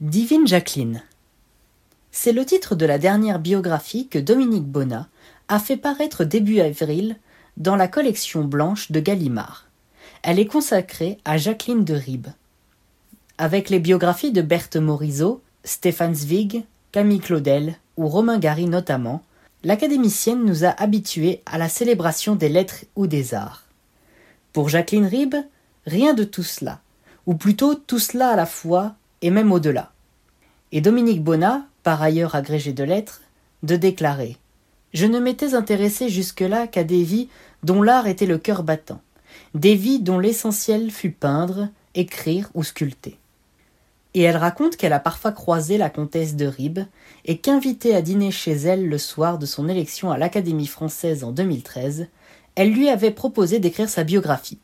Divine Jacqueline. C'est le titre de la dernière biographie que Dominique Bonnat a fait paraître début avril dans la collection blanche de Gallimard. Elle est consacrée à Jacqueline de Ribes. Avec les biographies de Berthe Morisot, Stéphane Zweig, Camille Claudel ou Romain Gary notamment, l'académicienne nous a habitués à la célébration des lettres ou des arts. Pour Jacqueline Ribes, rien de tout cela, ou plutôt tout cela à la fois et même au-delà. Et Dominique Bonnat, par ailleurs agrégé de lettres, de déclarer Je ne m'étais intéressé jusque-là qu'à des vies dont l'art était le cœur battant, des vies dont l'essentiel fut peindre, écrire ou sculpter. Et elle raconte qu'elle a parfois croisé la comtesse de Ribes et qu'invitée à dîner chez elle le soir de son élection à l'Académie française en 2013, elle lui avait proposé d'écrire sa biographie.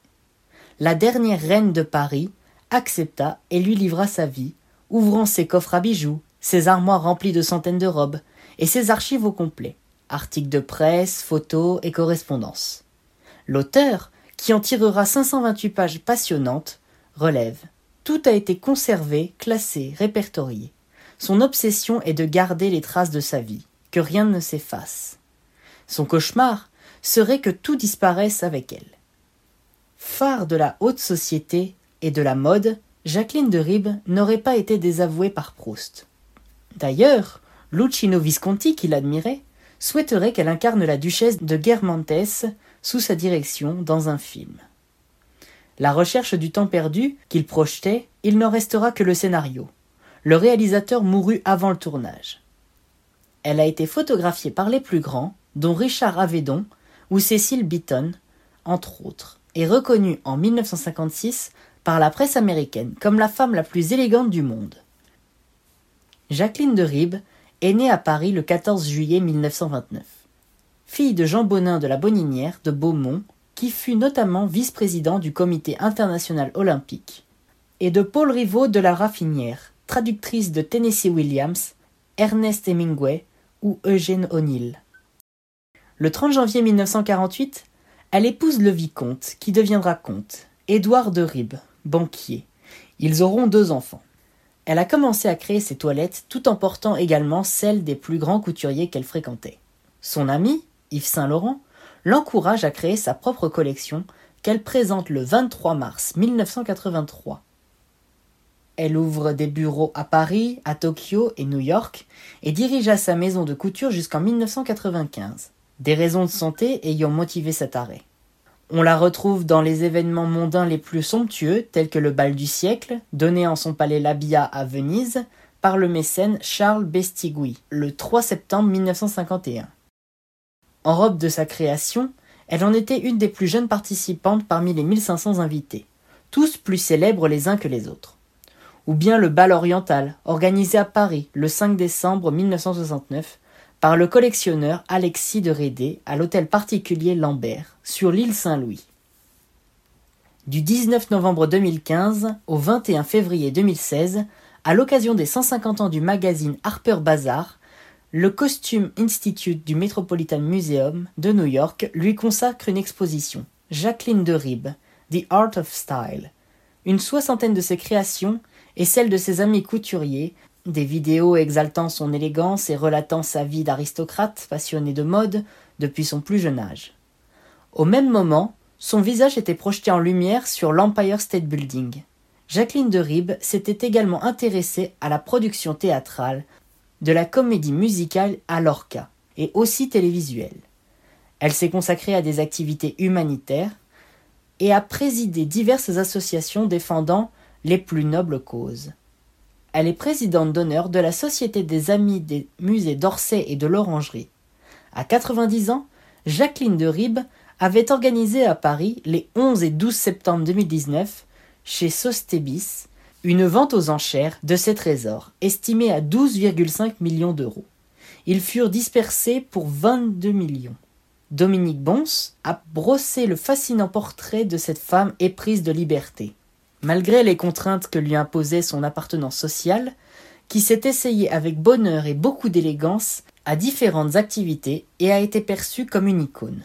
La dernière reine de Paris accepta et lui livra sa vie, ouvrant ses coffres à bijoux, ses armoires remplies de centaines de robes, et ses archives au complet, articles de presse, photos et correspondances. L'auteur, qui en tirera 528 pages passionnantes, relève Tout a été conservé, classé, répertorié. Son obsession est de garder les traces de sa vie, que rien ne s'efface. Son cauchemar serait que tout disparaisse avec elle. Phare de la haute société, et de la mode, Jacqueline de Ribes n'aurait pas été désavouée par Proust. D'ailleurs, Lucino Visconti, qui l'admirait, souhaiterait qu'elle incarne la duchesse de Guermantes sous sa direction dans un film. La recherche du temps perdu qu'il projetait, il n'en restera que le scénario. Le réalisateur mourut avant le tournage. Elle a été photographiée par les plus grands, dont Richard Avedon ou Cécile Beaton, entre autres, et reconnue en 1956 par la presse américaine comme la femme la plus élégante du monde. Jacqueline de Ribes est née à Paris le 14 juillet 1929. Fille de Jean Bonin de la Boninière de Beaumont, qui fut notamment vice-président du Comité international olympique, et de Paul Rivaud de la Raffinière, traductrice de Tennessee Williams, Ernest Hemingway ou Eugène O'Neill. Le 30 janvier 1948, elle épouse le vicomte, qui deviendra comte, Édouard de Ribes, banquier. Ils auront deux enfants. Elle a commencé à créer ses toilettes tout en portant également celles des plus grands couturiers qu'elle fréquentait. Son ami, Yves Saint-Laurent, l'encourage à créer sa propre collection qu'elle présente le 23 mars 1983. Elle ouvre des bureaux à Paris, à Tokyo et New York et dirigea sa maison de couture jusqu'en 1995, des raisons de santé ayant motivé cet arrêt. On la retrouve dans les événements mondains les plus somptueux, tels que le bal du siècle, donné en son palais Labia à Venise, par le mécène Charles Bestigui, le 3 septembre 1951. En robe de sa création, elle en était une des plus jeunes participantes parmi les 1500 invités, tous plus célèbres les uns que les autres. Ou bien le bal oriental, organisé à Paris le 5 décembre 1969, par le collectionneur Alexis de Rédé à l'hôtel particulier Lambert, sur l'île Saint-Louis. Du 19 novembre 2015 au 21 février 2016, à l'occasion des 150 ans du magazine Harper Bazaar, le Costume Institute du Metropolitan Museum de New York lui consacre une exposition, Jacqueline de Ribes, The Art of Style. Une soixantaine de ses créations et celles de ses amis couturiers des vidéos exaltant son élégance et relatant sa vie d'aristocrate passionné de mode depuis son plus jeune âge. Au même moment, son visage était projeté en lumière sur l'Empire State Building. Jacqueline de Ribes s'était également intéressée à la production théâtrale, de la comédie musicale à l'orca, et aussi télévisuelle. Elle s'est consacrée à des activités humanitaires et a présidé diverses associations défendant les plus nobles causes. Elle est présidente d'honneur de la Société des Amis des Musées d'Orsay et de l'Orangerie. À 90 ans, Jacqueline de Ribes avait organisé à Paris, les 11 et 12 septembre 2019, chez Sostebis, une vente aux enchères de ses trésors, estimée à 12,5 millions d'euros. Ils furent dispersés pour 22 millions. Dominique Bons a brossé le fascinant portrait de cette femme éprise de liberté. Malgré les contraintes que lui imposait son appartenance sociale, qui s'est essayé avec bonheur et beaucoup d'élégance à différentes activités et a été perçu comme une icône.